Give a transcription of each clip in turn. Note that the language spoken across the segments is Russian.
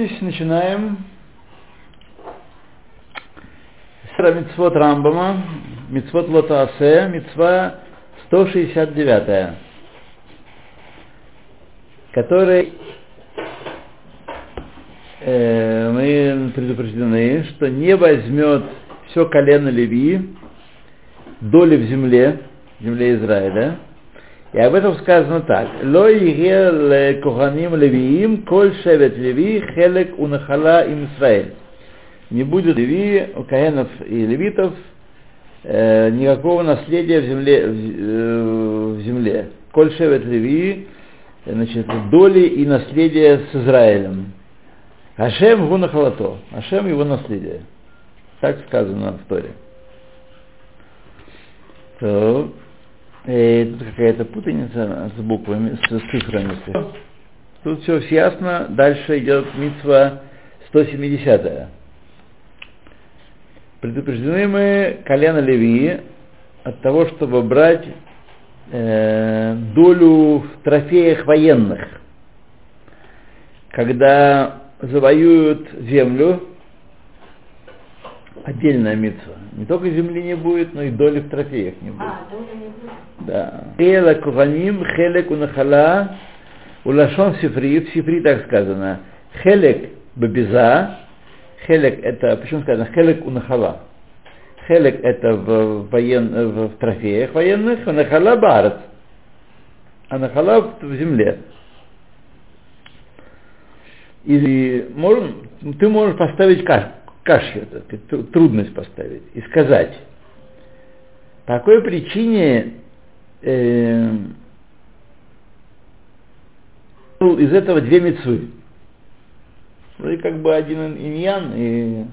Готовьтесь, начинаем. Сера Мицвод Рамбама, Мицвод Лотаасе, Мицва 169, который э, мы предупреждены, что не возьмет все колено Леви, доли в земле, земле Израиля, и об этом сказано так. Ло игел коханим левиим, коль шевет леви, хелек унахала им. Не будет леви, у каенов и левитов э, никакого наследия в земле. В, э, в земле. Коль шевет леви, значит, доли и наследия с Израилем. Ашем гунахалато. Ашем его наследие. Так сказано в Торе. So. Э, тут какая-то путаница с буквами, с, с цифрами. Тут все ясно. Дальше идет митва 170. Предупреждены мы колено Левии от того, чтобы брать э, долю в трофеях военных. Когда завоюют землю, отдельная митва. Не только земли не будет, но и доли в трофеях не будет. А, доли не будет. Да. Куханим, хелек унахала, улашон сифри, в сифри так сказано. Хелек бабиза, хелек это, почему сказано хелек унахала? Хелек это в, воен, в трофеях военных, унахала барат. А нахала в, земле. И можно, ты можешь поставить каш, кашью, трудность поставить и сказать, по какой причине э, из этого две мецвы. Вроде как бы один иньян, и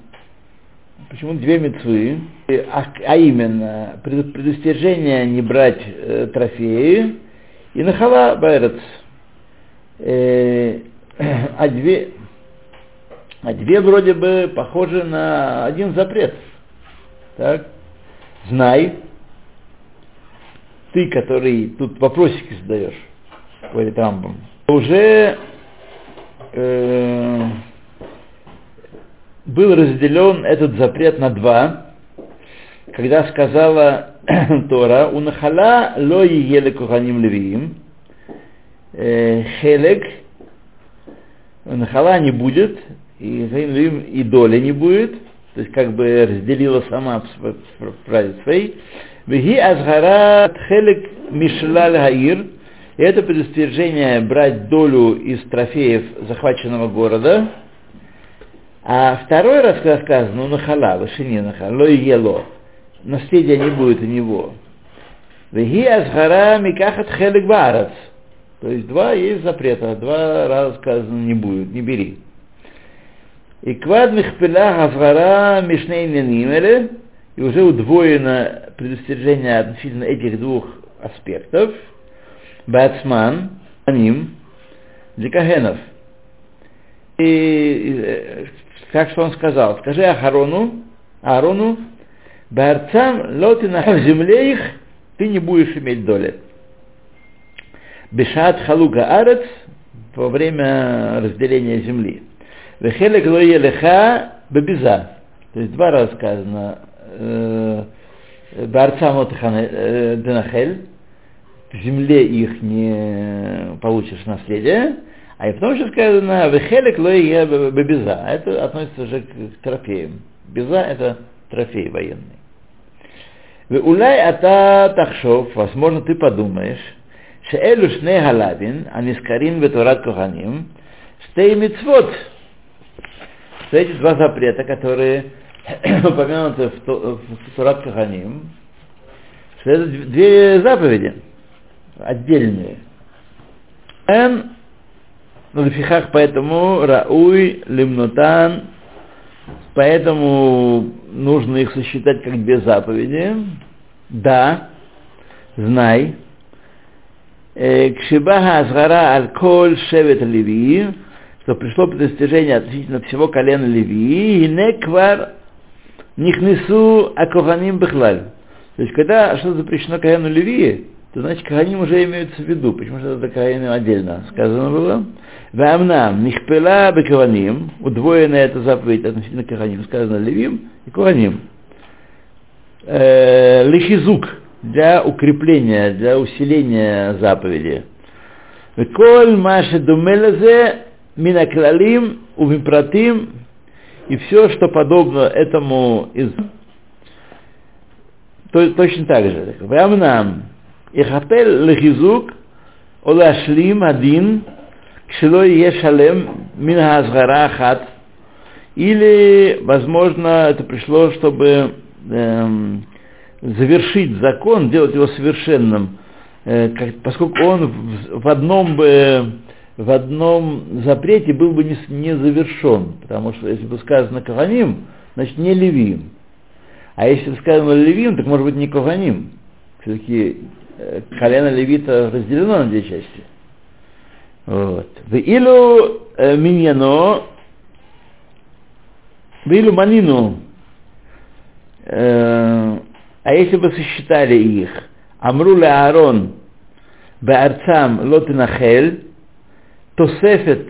почему две мецвы, а, а именно предостережение не брать э, трофеи и нахала байрец. Э, а две, а две вроде бы похожи на один запрет. Так? Знай, ты, который тут вопросики задаешь, говорит Рамбам, уже э, был разделен этот запрет на два, когда сказала Тора, унахала ло еле куханим левиим, э, хелек, нахала не будет, и, и доли не будет, то есть как бы разделила сама в, своей, Веги азгара хелек мишлаль хаир. И это предостережение брать долю из трофеев захваченного города. А второй раз, когда сказано, ну нахала, вышине нахала, ло и ело, наследия не будет у него. Веги азгара микахат хелек барац. То есть два есть запрета, два раза сказано не будет, не бери. И квад михпилах азгара мишней ненимеле, и уже удвоено предостережение относительно этих двух аспектов. Бацман, аним, дикагенов. И как что он сказал, скажи Ахарону, Аарону, Барцам лотина в земле их, ты не будешь иметь доли. Бешат халука арец во время разделения земли. Вехелек лоелеха бебиза. То есть два раза сказано, Барцамот Денахель, в земле их не получишь наследие, а и потом еще сказано, Вехелек лоия бебеза, это относится уже к трофеям. Беза это трофей военный. Улай ата тахшов, возможно, ты подумаешь, что элю шне галабин, анискарин ветурат коханим, штей мицвод, что эти два запрета, которые упомянуты в Турат Каханим, что это две заповеди отдельные. Эн, ну, лифихах, поэтому рауй лимнутан, поэтому нужно их сосчитать как две заповеди. Да, знай. Кшибаха азгара аль коль шевет леви, что пришло предостижение относительно всего колена Леви, и неквар нихнесу акованим бехлаль. То есть, когда что запрещено колену Левии, то значит Каганим уже имеются в виду. Почему же это Каганим отдельно сказано было? Вамнам, нихпела бекаваним, удвоена эта заповедь относительно Каганим, сказано Левим и Каганим. Э, Лихизук, для укрепления, для усиления заповеди. Коль маши думелезе минаклалим увимпратим и все, что подобно этому из то, точно так же. Вамнам ихапел лехизук олашлим один кшило ешалем мин хат или, возможно, это пришло, чтобы эм, завершить закон, делать его совершенным, э, как, поскольку он в, в одном бы в одном запрете был бы не, не завершен, потому что если бы сказано Каханим, значит не Левим. А если бы сказано Левим, так может быть не Каханим. Все-таки э, колено Левита разделено на две части. Вот. В Илу э, Миньяно, в Илу Манину, э, а если бы сосчитали их, Амруле Аарон, Беарцам Лотинахель, Тосефет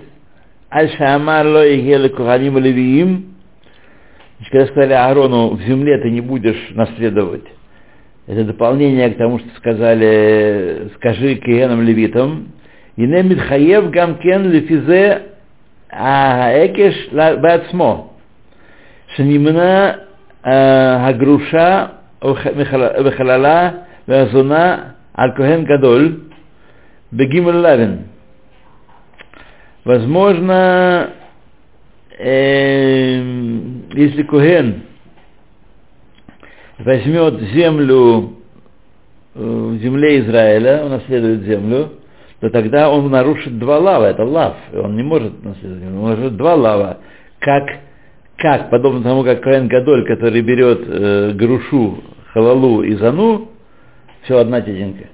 Аль-Шамар Ло Игеле Куханим Левиим, когда сказали Аарону, в земле ты не будешь наследовать, это дополнение к тому, что сказали, скажи Киенам Левитам, и не Митхаев Гамкен Лефизе Аэкеш Бацмо, Шанимна Агруша וחללה והזונה על כהן גדול בגימל לבן. Возможно, э, если Куген возьмет землю в земле Израиля, он наследует землю, то тогда он нарушит два лава, это лав, он не может наследовать, он может два лава, как, как, подобно тому, как Коэн Гадоль, который берет э, грушу, халалу и зану, все одна тетенька.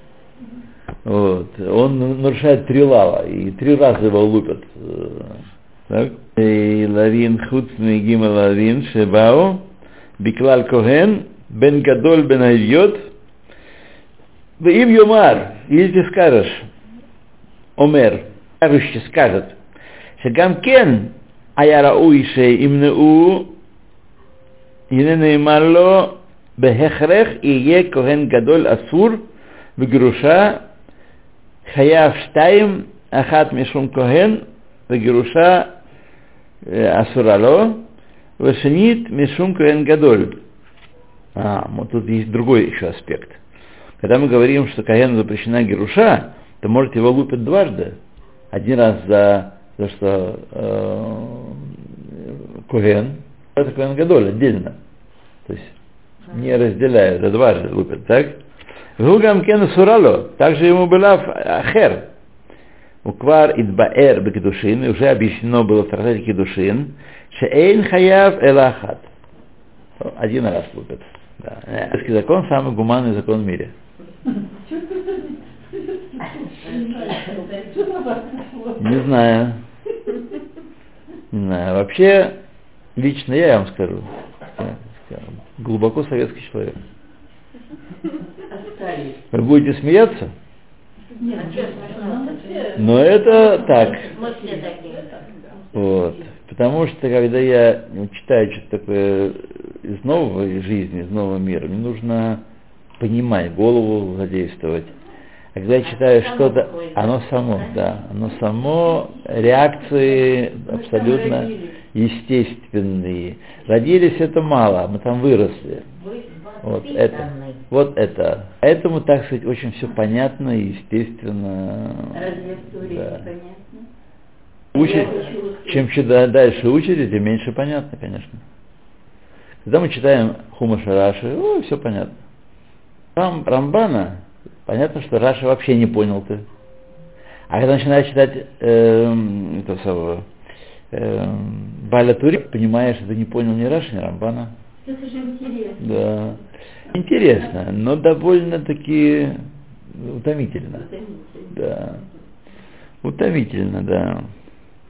Вот. Он нарушает три лава, и три раза его лупят. Так? И лавин худ гима лавин шебао, биклал коген, бен гадоль бен айот, в им юмар, если ты скажешь, омер, скажущий скажет, שגם כן היה ראוי שימנעו, הנה נאמר לו, בהכרח יהיה כהן גדול אסור וגירושה Хаяв Штайм, Ахат Мишум Коген, Вагируша э, Асурало, Вашинит Мишум Коген Гадоль. А, вот тут есть другой еще аспект. Когда мы говорим, что Каену запрещена Геруша, то, может, его лупят дважды. Один раз за, за что э, Коген, это Коген Гадоль отдельно. То есть не разделяют, а дважды лупят, так? Гугам кен сурало, также ему была ахер. Уквар идбаэр бекедушин, уже объяснено было в трактате кедушин, шеэйн хаяв элахат. Один раз лупят. Да. Еврейский закон самый гуманный закон в мире. Не знаю. Не знаю. Вообще, лично я вам скажу. Глубоко советский человек. Вы будете смеяться? Но это так. Вот. Потому что когда я читаю что-то такое из новой жизни, из нового мира, мне нужно понимать, голову задействовать. А когда я читаю что-то, оно само, да, оно само, реакции абсолютно естественные. Родились это мало, мы там выросли. Вот это. Вот это. Поэтому, так сказать, очень все понятно и естественно. Разве в да. понятно? Учить, чем читать дальше учите, тем меньше понятно, конечно. Когда мы читаем Хумаша Раши, о, все понятно. Рам, Рамбана, понятно, что Раша вообще не понял ты. А когда начинаешь читать э, это самое, э, Баля Тури, понимаешь, что ты не понял ни Раши, ни Рамбана. Это же интересно. Да. Интересно, но довольно-таки утомительно. Утомительно. Да. Утомительно, да.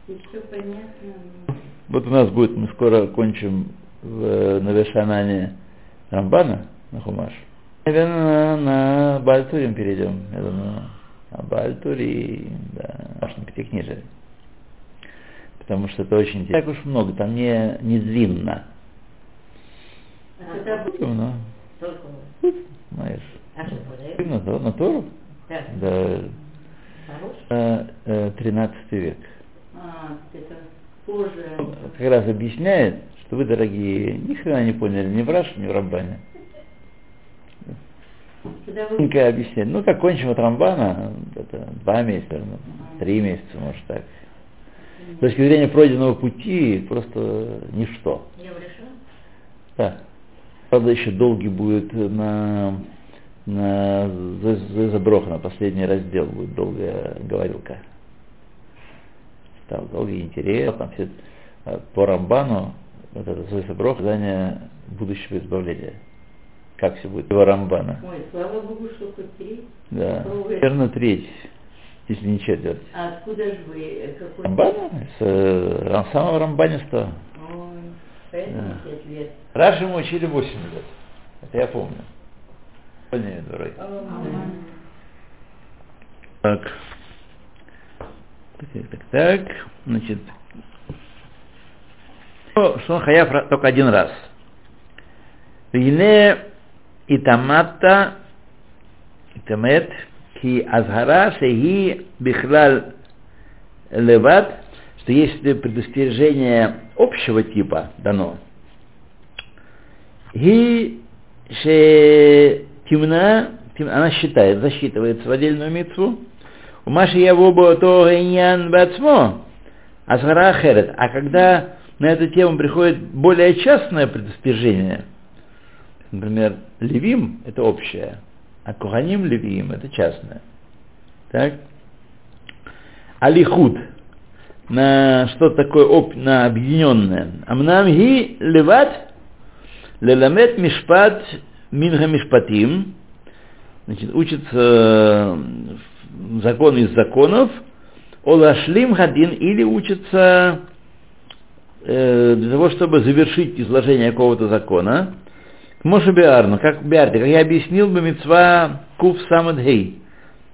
И все понятно. Вот у нас будет, мы скоро кончим в, на Рамбана, на Хумаш. Наверное, на Бальтурим перейдем. Я думаю, на Бальтурим, да, аж на Пятикнижие. Потому что это очень интересно. Так уж много, там не, не длинно. А знаешь. А? На, Тору-? Да. Да, Хороший? э, э, 13 век. А, это позже. Как раз объясняет, что вы, дорогие, ни хрена не поняли ни в Раше, ни в Рамбане. Маленькое объяснение. Ну, как кончим от Рамбана, это два месяца, ну, три месяца, может так. С точки зрения пройденного пути, просто ничто. Я? Да. Правда, еще долгий будет на, на Заброха, на последний раздел будет долгая говорилка. Там долгий интерес, там все э, по Рамбану, вот это Заброх, задание будущего избавления. Как все будет по Рамбана. Ой, слава Богу, что хоть три. Да. Наверное, треть, если не четверть. А откуда же вы? э, Какой? Рамбана? С э, самого Рамбаниста. Лет. Раньше мы учили 8 лет. Это я помню. Поняли, дурак. Ага. Так. Так, так, так. Значит. Что он хаяв только один раз. Вине итамата итамет ки азгара шеги бихлал леват, что если предостережение общего типа дано, и темна, она считает, засчитывается в отдельную митцву, у Маши Явобо то иньян бацмо, азгара ахерет. А когда на эту тему приходит более частное предостережение, например, левим – это общее, а куханим левим – это частное. Так? Алихуд на что такое об, на объединенное. Амнам ги леват леламет мишпат минга мишпатим. Значит, учится э, закон из законов. Олашлим хадин или учится э, для того, чтобы завершить изложение какого-то закона. Моше Биарну, как Биарте, как я объяснил бы мецва Кув Самадхей.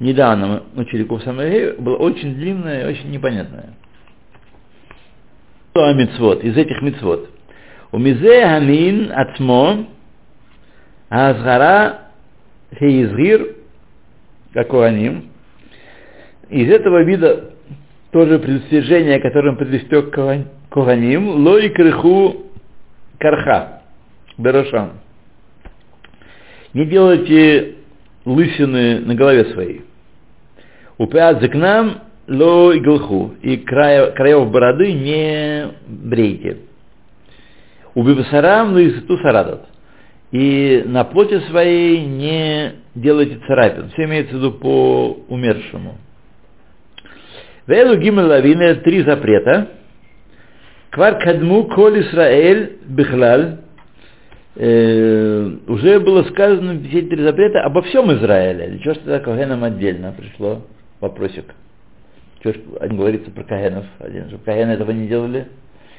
Недавно мы учили Кув Самадхей, было очень длинное и очень непонятное. Мецвод, из этих? У мизе хамин ацмо азгара хеизгир какуаним. Из этого вида тоже предостережение, которым предвестек Коханим, лой крыху карха, берошам. Не делайте лысины на голове своей. Упят к нам ло иглху, и края, краев бороды не брейте. Убивасарам лыситу сарадат. И на плоти своей не делайте царапин. Все имеется в виду по умершему. Вэлу гимелавины три запрета. Квар кадму коль Исраэль бихлаль. Э, уже было сказано все три запрета обо всем Израиле. Или что ж тогда Кагенам отдельно пришло вопросик. Что ж один говорится про Кагенов один, чтобы Кагены этого не делали?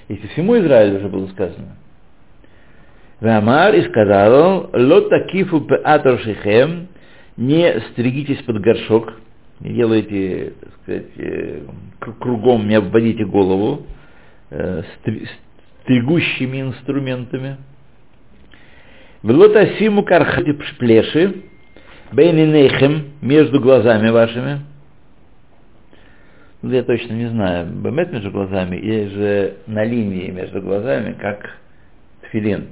Если всему Израилю уже было сказано. Вамар и сказал он, ло такифу пеатор шихем, не стригитесь под горшок, не делайте, так сказать, э, кругом, не обводите голову э, стригущими инструментами. Влотасиму кархати плеши, бейнинейхем, между глазами вашими. Ну, я точно не знаю, бемет между глазами или же на линии между глазами, как тфилин.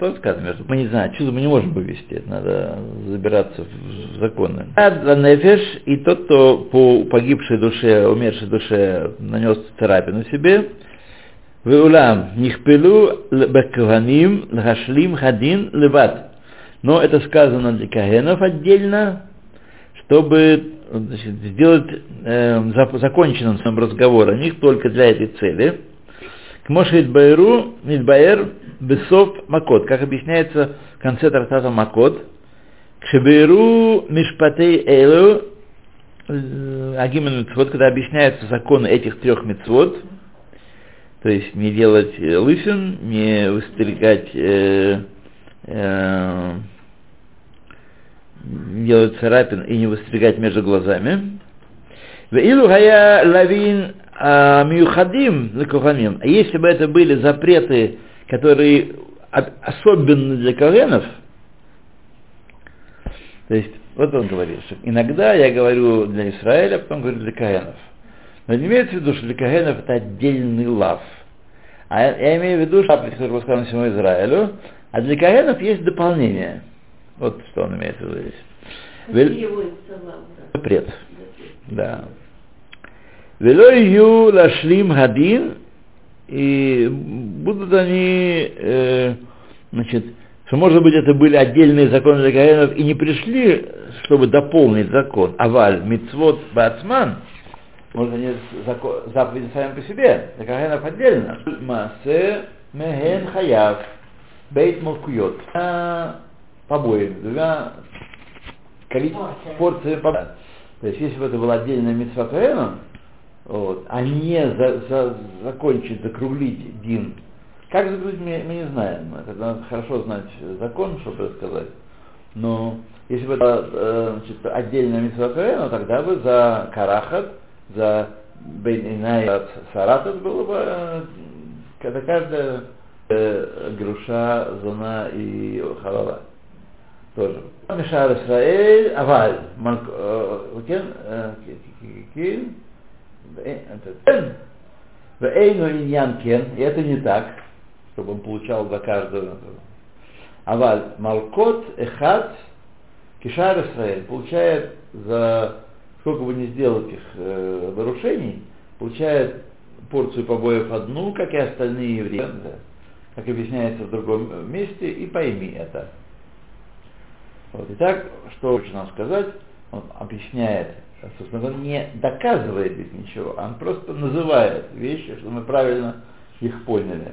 Тоже сказано между... Мы не знаем, чудо мы не можем вывести, это надо забираться в законы. Нефеш, и тот, кто по погибшей душе, умершей душе нанес царапину себе, Веулам, нихпелу бекаваним лхашлим хадин леват. Но это сказано для кагенов отдельно, чтобы значит, сделать э, законченным сам разговор о них только для этой цели. К Моше Идбайру, Идбайр, Бесов Макот, как объясняется в конце трактата Макот, к Шебейру Мишпатей Эйлу, Агимен Митцвот, когда объясняются законы этих трех митцвот, то есть не делать лысин, не выстригать э, э, делать царапин и не выстригать между глазами. Веилу гая лавин а, мюхадим лекуханим. А если бы это были запреты, которые от- особенны для коленов, то есть, вот он говорит, что иногда я говорю для Израиля, потом говорю для коленов. Но не имеется в виду, что для коленов это отдельный лав. А я, имею в виду, что который был всему Израилю, а для коленов есть дополнение. Вот что он имеет в виду здесь. Вель-? Запрет. Да. Велою лашлим гадин, и будут они, э, значит, что, может быть, это были отдельные законы для коэнов и не пришли, чтобы дополнить закон. Аваль, мицвод, бацман, может, они зако- заповеди сами по себе, для коэнов отдельно. Масе меген хаяв, бейт молкует. Побои, двумя количеством порциями побои. То есть, если бы это была отдельная митцва вот, а не за, за- закончить, закруглить дин. Как закруглить, мы, мы не знаем. Это надо хорошо знать закон, чтобы сказать. Но если бы это э, значит, отдельная митцва тогда бы за карахат, за бейнинай, саратат было бы э, когда каждая э, груша, зона и халала. Тоже. Мишар Исраэль, Аваль, Малк- э, Кен, э, э, Эйну Иньян Кен, и это не так, чтобы он получал за каждую. Аваль, Малкот, Эхат, Кишар Исраэль получает за сколько бы ни сделал этих э, нарушений, получает порцию побоев одну, как и остальные евреи, как объясняется в другом месте, и пойми это. Вот. Итак, что хочет нам сказать? Он объясняет, собственно, он не доказывает ведь ничего, он просто называет вещи, чтобы мы правильно их поняли.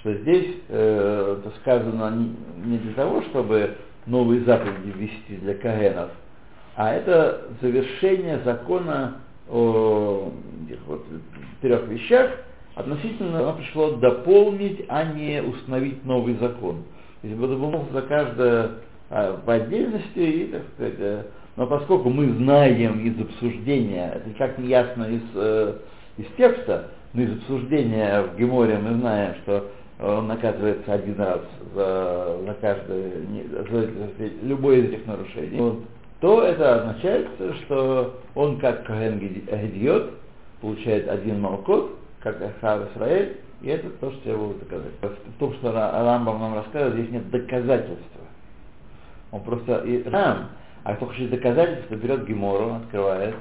Что здесь э, это сказано не, для того, чтобы новые заповеди ввести для каэнов, а это завершение закона о этих вот трех вещах, относительно оно пришло дополнить, а не установить новый закон. Если бы это было за каждое а, в отдельности, и, так сказать, э, но поскольку мы знаем из обсуждения, это как не ясно из, э, из текста, но из обсуждения в Геморе мы знаем, что он наказывается один раз за, за каждое, за, за любое из этих нарушений, вот, то это означает, что он как Коген Гедиот получает один молкот, как Ахав Исраэль, и это то, что я буду доказать. В том, что Ра- Рамбам нам рассказывает, здесь нет доказательства. Он просто и Рам, а кто хочет доказательства, берет Гемору, открывает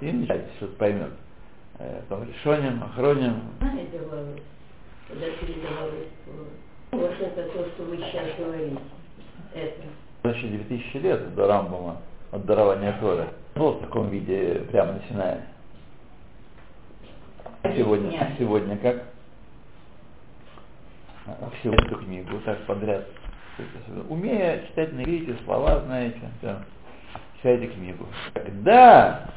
и начинает, что-то поймет. Там решением, охроним. передавалось, когда передавалось, вот это то, что вы сейчас говорите, это. Значит, 2000 лет до Рамбама, от дарования Торы. Было в таком виде прямо на Синае. А Сегодня, Нет. сегодня как? А Всю эту книгу так подряд. Умея читать на иврите, слова знаете, все. Читайте книгу. Когда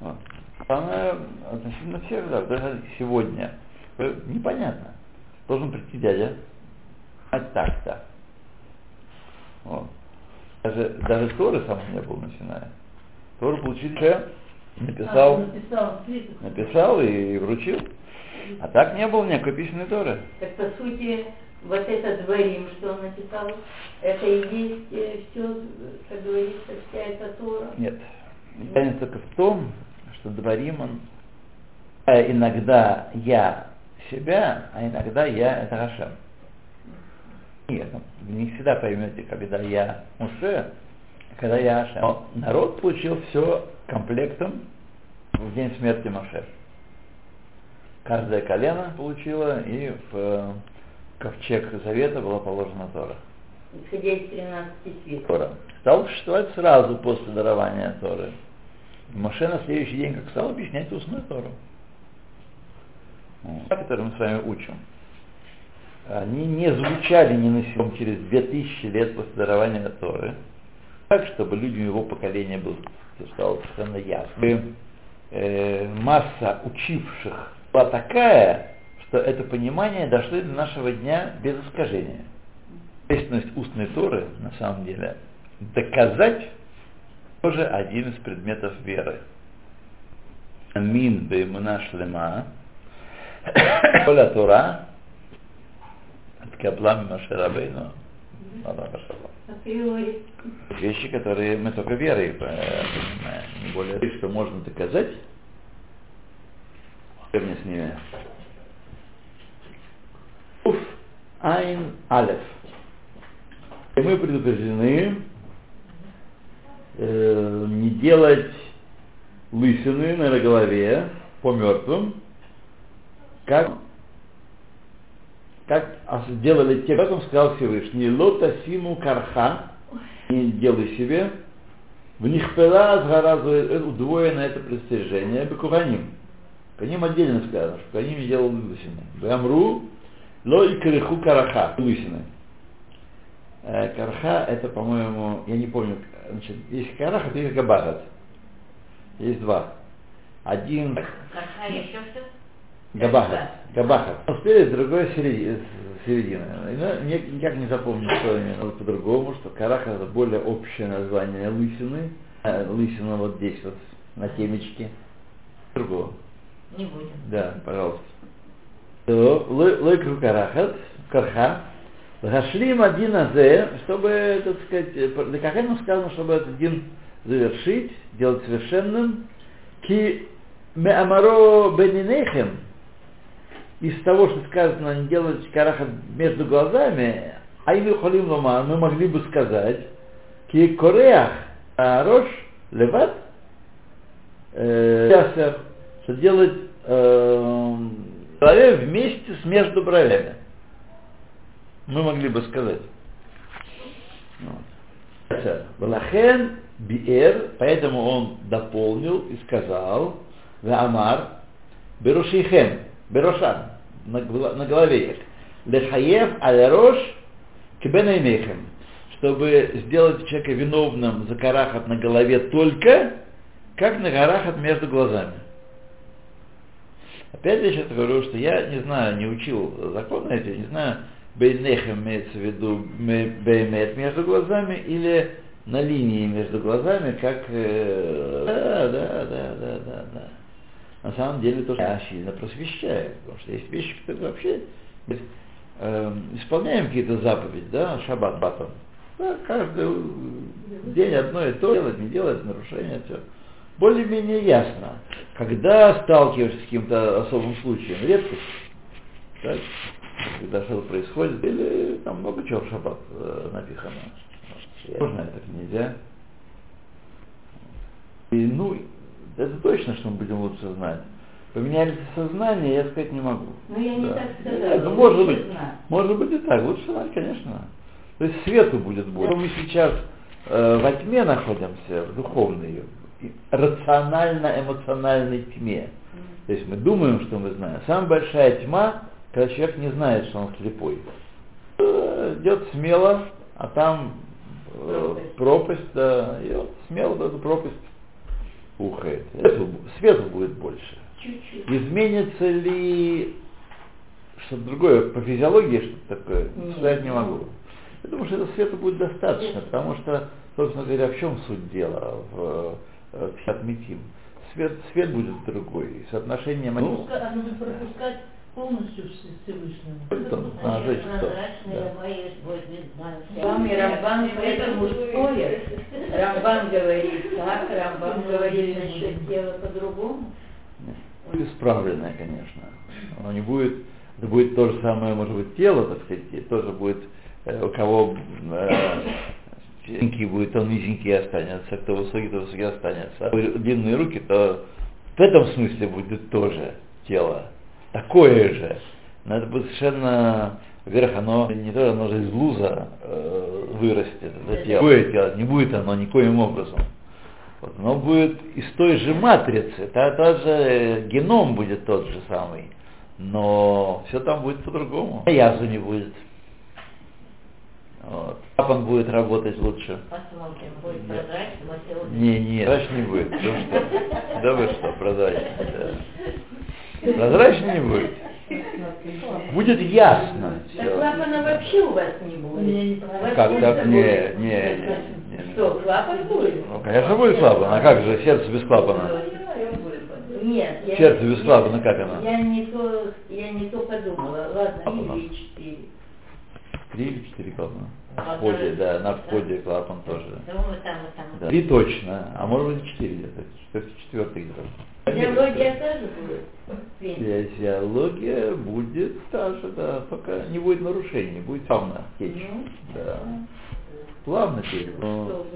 вот, она относительно всех, да, даже сегодня, э, непонятно. Должен прийти дядя, а так-то. Вот. Даже, даже Торы сам не был на Синае. Тору получили, написал, А, написал и вручил. А так не было никакой письменной Торы. Так по сути, вот этот дворим, что он написал, это и есть все, как говорится, вся эта Тора. Нет. Разница только в том, что дворим он э, иногда я себя, а иногда я это Хашем. Нет, вы не всегда поймете, когда я Муше, а когда я Хашем. Но народ получил все комплектом в день смерти Моше. Каждое колено получило, и в э, ковчег Завета была положена Тора. Исходя из 13 свитов. Тора. Стал существовать сразу после дарования Торы. Моше на следующий день, как стал объяснять устную Тору. Вот, Которую мы с вами учим. Они не звучали ни на секунду через 2000 лет после дарования Торы. Так, чтобы людям его поколения было, стало совершенно ясно. И, э, масса учивших была такая, что это понимание дошло до нашего дня без искажения. Естественность устной Торы, на самом деле, доказать тоже один из предметов веры. Амин беймуна шлема, коля Тора, от кабла Маше Рабейну, Априори. вещи, которые мы только верой э, понимаем, не более, что можно доказать, вернее с ними. Уф, Айн Алеф. И мы предупреждены э, не делать лысины на голове по мертвым, как, как делали те, как он сказал Всевышний, лота симу карха, не делай себе, в них пела удвоено это предостережение, бекуханим. Каним отдельно сказано, что Каним не делал лысины. Бамру, ло и криху караха, лысины. Э, Карха это, по-моему, я не помню, значит, есть карах, а есть габарат. Есть два. Один Какая еще что? габахат. Габахат. Ну, Спереди, другой середина. Ну, ни- Никак не запомню, что именно по-другому, что карах это более общее название лысины. Э, Лысина вот здесь вот, на темечке. Другого. Не будем. Да, пожалуйста. То, Лойкру карахат, карха, Гашлим один азе, чтобы, так сказать, э, для Кахану сказано, чтобы этот дин завершить, сделать совершенным, ки меамаро бенинейхем, из того, что сказано, не делать карахат между глазами, а им халим лома, мы могли бы сказать, ки кореах рош леват, э, что делать э, голове вместе с между бровями. Мы могли бы сказать. Вот. Балахен биэр, поэтому он дополнил и сказал, Амар, Берушихем, гла- на голове их, Лехаев алерош кибенаймехем, чтобы сделать человека виновным за карахат на голове только, как на карахат между глазами. Опять я сейчас говорю, что я не знаю, не учил законы эти, не знаю, бейнехем имеется в виду ме- беймет между глазами или на линии между глазами, как... э, да, да, да, да, да. На самом деле то, что сильно просвещаю, потому что есть вещи, которые вообще э, исполняем какие-то заповеди, да, шаббат батом. Да, каждый день одно и то делать, не делать, нарушение, все. Более-менее ясно. Когда сталкиваешься с каким-то особым случаем, редкость, так, когда что-то происходит, или там много чего в шаббат э, напихано. Можно это нельзя. И, ну, это точно, что мы будем лучше знать. Поменяли сознание, я сказать не могу. Ну, я не Да. так сказала. Ну, может быть, знать. может быть и так, лучше знать, конечно. То есть свету будет больше. Мы сейчас э, во тьме находимся, в духовной, рационально-эмоциональной тьме. То есть мы думаем, что мы знаем. Самая большая тьма, когда человек не знает, что он слепой. Идет смело, а там Пропасть. пропасть, да, и вот смело в эту пропасть ухает. Свету будет больше. Чуть-чуть. Изменится ли что-то другое по физиологии, что-то такое, Нет. сказать не могу. Я думаю, что этого света будет достаточно, потому что, собственно говоря, в чем суть дела в э, Пхиатмитим? Свет, свет будет другой, и соотношение... Ну, Пропуска- а нужно пропускать полностью Вс- Всевышнему. это надо жить, что, будет. Вам и Рамбан поэтому спорят. Рамбан говорит так, Рамбан говорит насчет тела по-другому. Исправленное, конечно. Оно не будет, это будет то же самое, может быть, тело, так сказать, тоже будет, э, у кого э, низенький будет, он низенький останется, кто высокий, то высокий останется. А длинные руки, то в этом смысле будет тоже тело. Такое же. Но это будет совершенно, во-первых, оно не то, оно же из луза э, вырастет, это тело. Такое тело, не будет оно никоим образом. Вот, оно будет из той же матрицы, та, тот же э, геном будет тот же самый, но все там будет по-другому. Язу не будет. Вот. Папан будет работать лучше. Посмотрим, будет прозрачным, а Не, не, прозрачно не будет. Ну что? Да вы что, прозрачно. Да. Прозрачно не будет. Будет ясно. Так клапана вообще у вас не будет. не. Как так? Не, не, не, не, Что, клапан будет? Ну, конечно, будет клапан. А как же сердце без клапана? Нет, я, Сердце без клапана, как оно? Я не то, я не то подумала. Ладно, Клапана. или четыре. Три или четыре клапана? А В входе, да, на входе клапан тоже. Да. Три точно, а может быть четыре где-то. Четвертый, где-то. Физиология тоже будет? Физиология будет та же, да, пока не будет нарушений, будет плавно течь. Ну, Да. Плавно течь. Но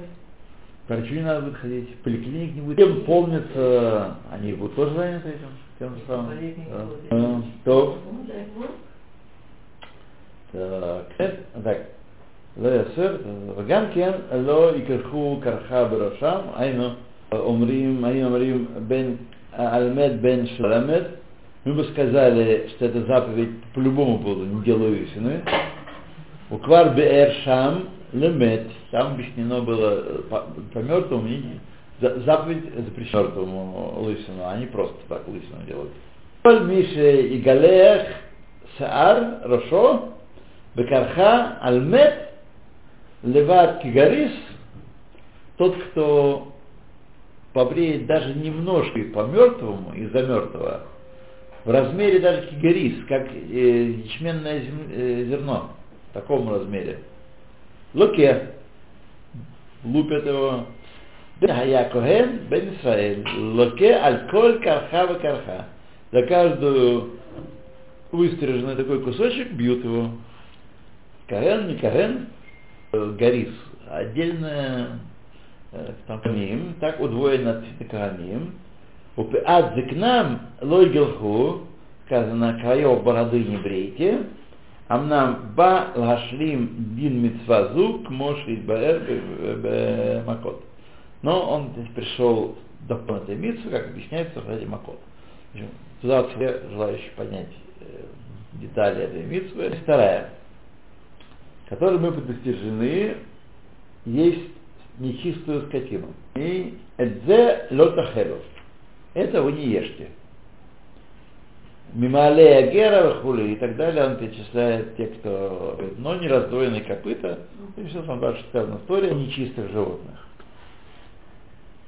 врачу не надо будет ходить, поликлиник не будет. Тем помнится, они будут тоже заняты этим, тем же самым. Да. А, То, Ну, да, вот. так, э, так. לא יסר, וגם כן לא יקרחו קרחה בראשם, היינו אומרים, היינו אומרים בין Альмед бен Шламед, мы бы сказали, что эта заповедь по любому поводу не делаю истины. Уквар беэр шам лемет, там объяснено было э, по, по мертвому, и за- заповедь запрещена мертвому лысину, а не просто так лысину делать. Коль мише и галех саар рошо бекарха альмет леват кигарис, тот, кто побреет даже немножко и по мертвому, из-за мертвого, в размере даже кигарис, как э, ячменное зем- э, зерно, в таком размере. Луке, лупят его, бен Коген, бен Исраэль, луке аль коль карха в карха. За каждую выстриженный такой кусочек бьют его. Коген, не Коген, э, Гарис, отдельная э, камим, так удвоено камим. Упеат зикнам лой гелху, сказано, краев бороды не брейте, амнам ба лашлим дин митцвазу к моши баэр макот. Но он здесь пришел до полноты митцвы, как объясняется ради макот. Туда все желающие понять э, детали этой митцвы. Вторая, которой мы предостережены, есть нечистую скотину. И эдзе лотахелу. Это вы не ешьте. Мималея гера хули и так далее, он перечисляет те, кто но не раздвоенные копыта, и все там дальше сказана история нечистых животных.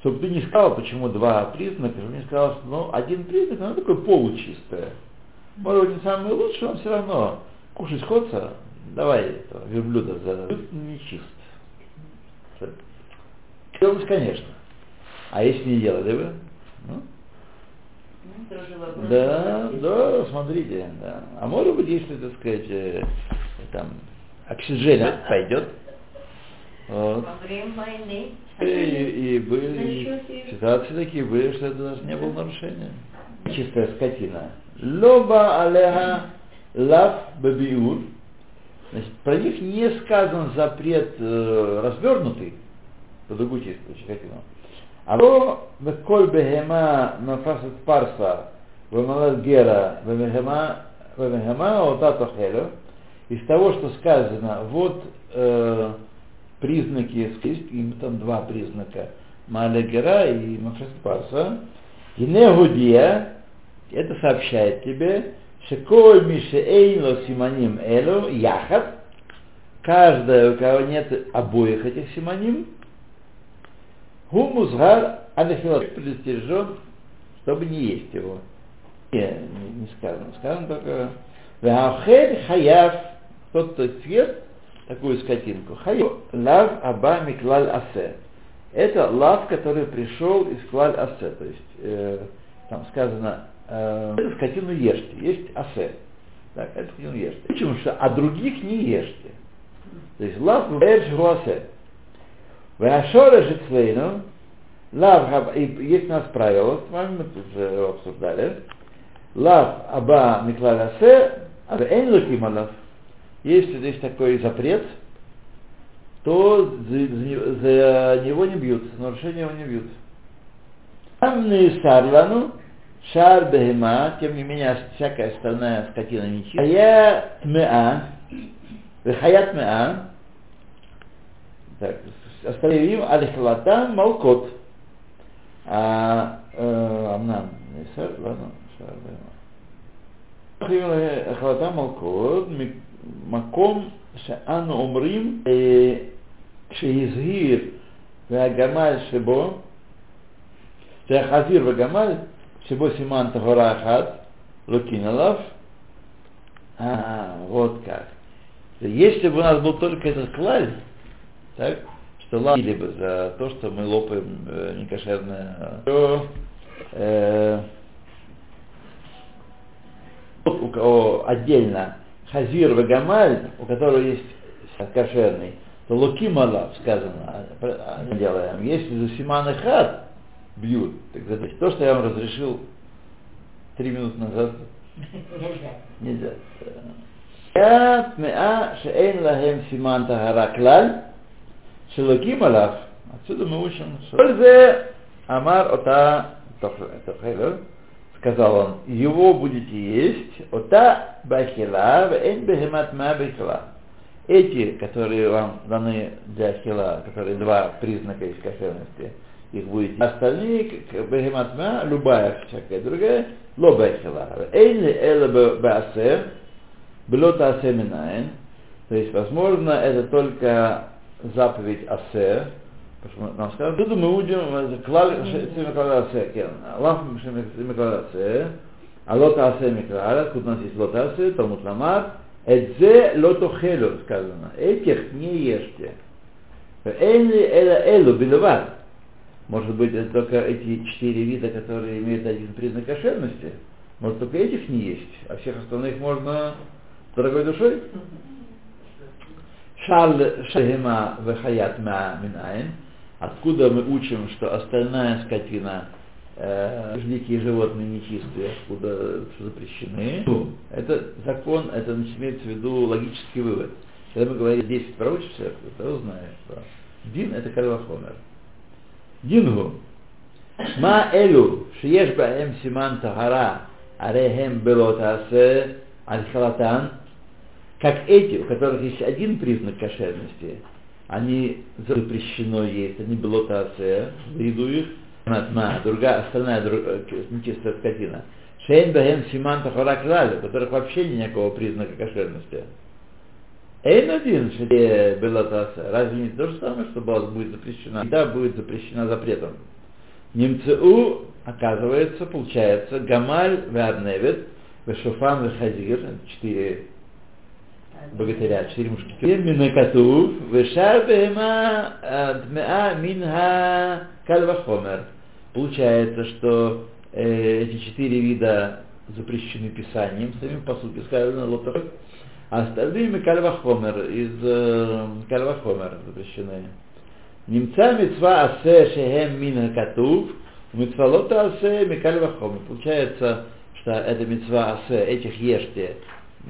Чтобы ты не сказал, почему два признака, чтобы не сказал, что ну, один признак, он такой получистое. Может быть, не самый лучший, он все равно кушать хочется, давай этого верблюда за нечист. Делать, конечно. А если не делали вы? Ну, Ну, да, да, смотрите, да. А может быть, если, так сказать, э, там, оксижен пойдет, вот. Во время войны. И, и были ситуации такие были, что это даже не было нарушения. Чистая скотина. Лоба алеха лав бабиур. Значит, про них не сказан запрет э, развернутый, по чистую скотину. А то веколь бехема нафасет парса вемалат гера вемехема отато хелю. Из того, что сказано, вот э, признаки, им там два признака, Малегера и Мафрес Парса, и Негудия, это сообщает тебе, Шеколь Мише Эйнло Симаним Элу Яхат, каждая, у кого нет обоих этих симоним, Гумузгар Алехилат предостережен, чтобы не есть его. Не, не, не сказано. Сказано только Вахель Хаяв, тот, кто съест такую скотинку. Хаяв лав аба миклаль асе. Это лав, который пришел из клаль асе. То есть э, там сказано, э, скотину ешьте. Есть асе. Так, эту скотину ешьте. Почему? Что а других не ешьте. То есть лав бэдж асе. Вашора жицвейну, лав, хаб- и есть у нас правило, с вами мы тут же обсуждали, лав аба миклалясе, а эн лакималав. Если есть такой запрет, то за, за- за него не бьются, нарушение его не бьются. Амны сарлану, шар бехема, тем не менее всякая остальная скотина нечистая. Хая тмеа, хаят тмеа, так, остальные им алихлата малкот. А э, амнам, не сэр, ладно, шар бехема. החלטה מלכות, מקום שאנו אומרים אה, כשהזהיר והגמל שבו, שהחזיר והגמל Шибо Симан Тахора Ахат, Лукиналов. А, вот как. Если бы у нас был только этот клаль, так, что ладили бы за то, что мы лопаем э, некошерное. То, э, у кого отдельно Хазир Вагамаль, у которого есть кошерный, то Лукималав сказано, а, а, делаем. Если за Симан и Хат, бьют. Так значит, то, что я вам разрешил три минуты назад, нельзя. Я тмеа шеэн лахем симан тахара клаль, шелоким алаф. Отсюда мы учим, что... Ользе амар ота тохелер, сказал он, его будете есть, ота бахила, вен бехемат ма бахила. Эти, которые вам даны для хила, которые два признака искательности, их будете. Остальные, как бехемат ма, любая всякая другая, ло бахила. Эйн ли эла баасе, было асе минаен, то есть, возможно, это только заповедь асе, потому что нам сказано, тут мы будем клал миклал асе, кен, лав миклал асе, а лот асе миклал, тут у нас есть лот асе, Талмуд Ламар, Эдзе лотохелю, сказано, этих не ешьте. Эйнли эла элу билеват. Может быть, это только эти четыре вида, которые имеют один признак кошерности. Может, только этих не есть, а всех остальных можно дорогой душой? Шаль шахима вехаят ма минаин. Откуда мы учим, что остальная скотина, э, дикие животные нечистые, откуда запрещены? Это закон, это имеется в виду логический вывод. Когда мы говорим 10 пророчеств, то узнаешь, что Дин это кальвахомер. Дингу. Ма элю, шиеш баэм симан тахара, арехем белотасе, аль-халатан, как эти, у которых есть один признак кошерности, они запрещено есть, они белотация, в еду их, матма, другая, остальная друг, нечистая скотина. Шейн бахем симан тахара у которых вообще никакого признака кошерности. Эйн один, белотация, разве не то же самое, что была будет запрещена? Да, будет запрещена запретом. Немцеу, оказывается, получается, Гамаль Веарневет, Вешуфан Вехазир, четыре богатыря, четыре мушкетера. Минакатув, Вешар Бехема Дмеа Минха Кальвахомер. Получается, что э, эти четыре вида запрещены Писанием, самим по сути сказано Лотов, а остальные Кальвахомер из э, Кальвахомер запрещены. Немца мецва асе шехем мин катув, мецвалота асе микаль вахом. Получается, что это мецва асе, этих ешьте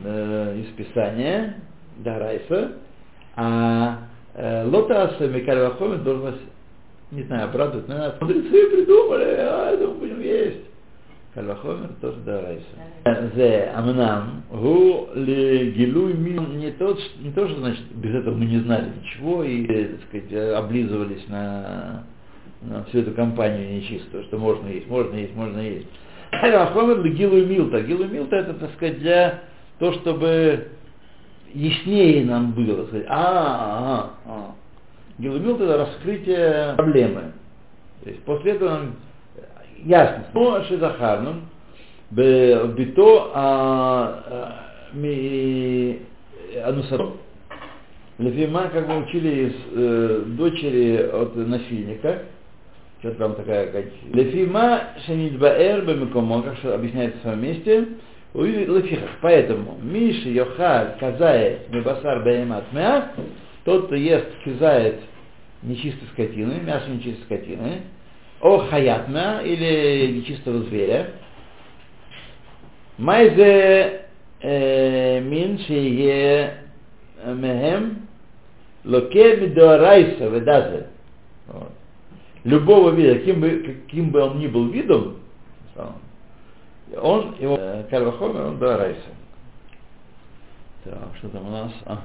э, из Писания, Дарайса, а э, лота асе микаль вахом должен не знаю, обрадовать, но мудрецы придумали, а это мы будем есть. Кальвахомер тоже Дарайса. Зе амнам, гу ли гилуй мин, не то, не то, что значит, без этого мы не знали ничего и, так сказать, облизывались на, на всю эту компанию нечистую, что можно есть, можно есть, можно есть. Кальвахомер ли гилуй милта. Гилуй милта это, так сказать, для то, чтобы яснее нам было, сказать, а, а, а. Гилуй милта это раскрытие проблемы. То есть после этого нам ясно. Но Шизахарном, бито Анусаров, Лефима, как мы учили из э, дочери от насильника, что там такая, как... Лефима Шанидбаэр Бемикомо, как что объясняется в своем месте, Лефихах. Поэтому Миши Йохар Казае Мебасар Баемат Меа, тот, кто ест кизает нечистой скотины, мясо нечистой скотины, о хаятна или нечистого зверя. Майзе мин шие мехем локе мидорайса ведазе. Любого вида, каким бы, каким бы он ни был видом, он, его кальвахомер, он дорайса. Так, что там у нас? Ага.